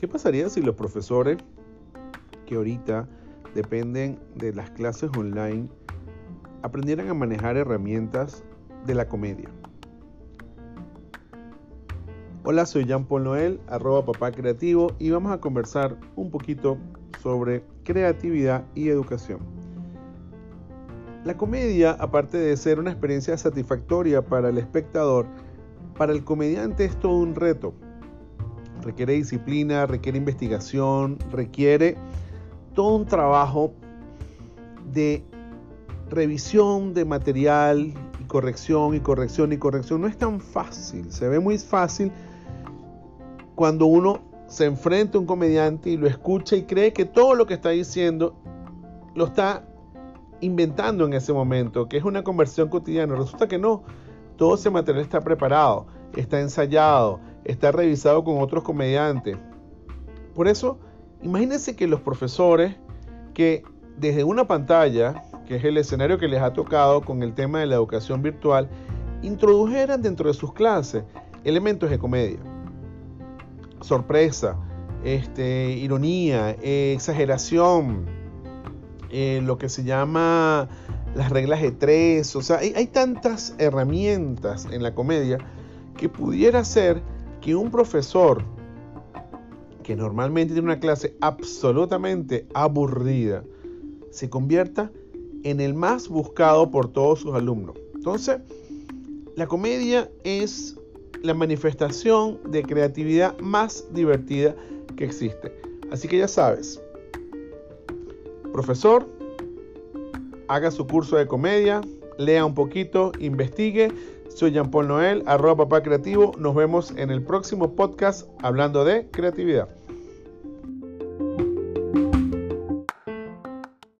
¿Qué pasaría si los profesores que ahorita dependen de las clases online aprendieran a manejar herramientas de la comedia? Hola, soy Jean Paul Noel, arroba papá y vamos a conversar un poquito sobre creatividad y educación. La comedia, aparte de ser una experiencia satisfactoria para el espectador, para el comediante es todo un reto. Requiere disciplina, requiere investigación, requiere todo un trabajo de revisión de material y corrección y corrección y corrección. No es tan fácil, se ve muy fácil cuando uno se enfrenta a un comediante y lo escucha y cree que todo lo que está diciendo lo está inventando en ese momento, que es una conversión cotidiana. Resulta que no, todo ese material está preparado, está ensayado, está revisado con otros comediantes. Por eso, imagínense que los profesores que desde una pantalla, que es el escenario que les ha tocado con el tema de la educación virtual, introdujeran dentro de sus clases elementos de comedia, sorpresa, este, ironía, exageración, eh, lo que se llama las reglas de tres, o sea, hay, hay tantas herramientas en la comedia que pudiera ser que un profesor que normalmente tiene una clase absolutamente aburrida se convierta en el más buscado por todos sus alumnos. Entonces, la comedia es la manifestación de creatividad más divertida que existe. Así que ya sabes, profesor, haga su curso de comedia, lea un poquito, investigue. Soy Jean Paul Noel, arroba papá creativo. Nos vemos en el próximo podcast hablando de creatividad.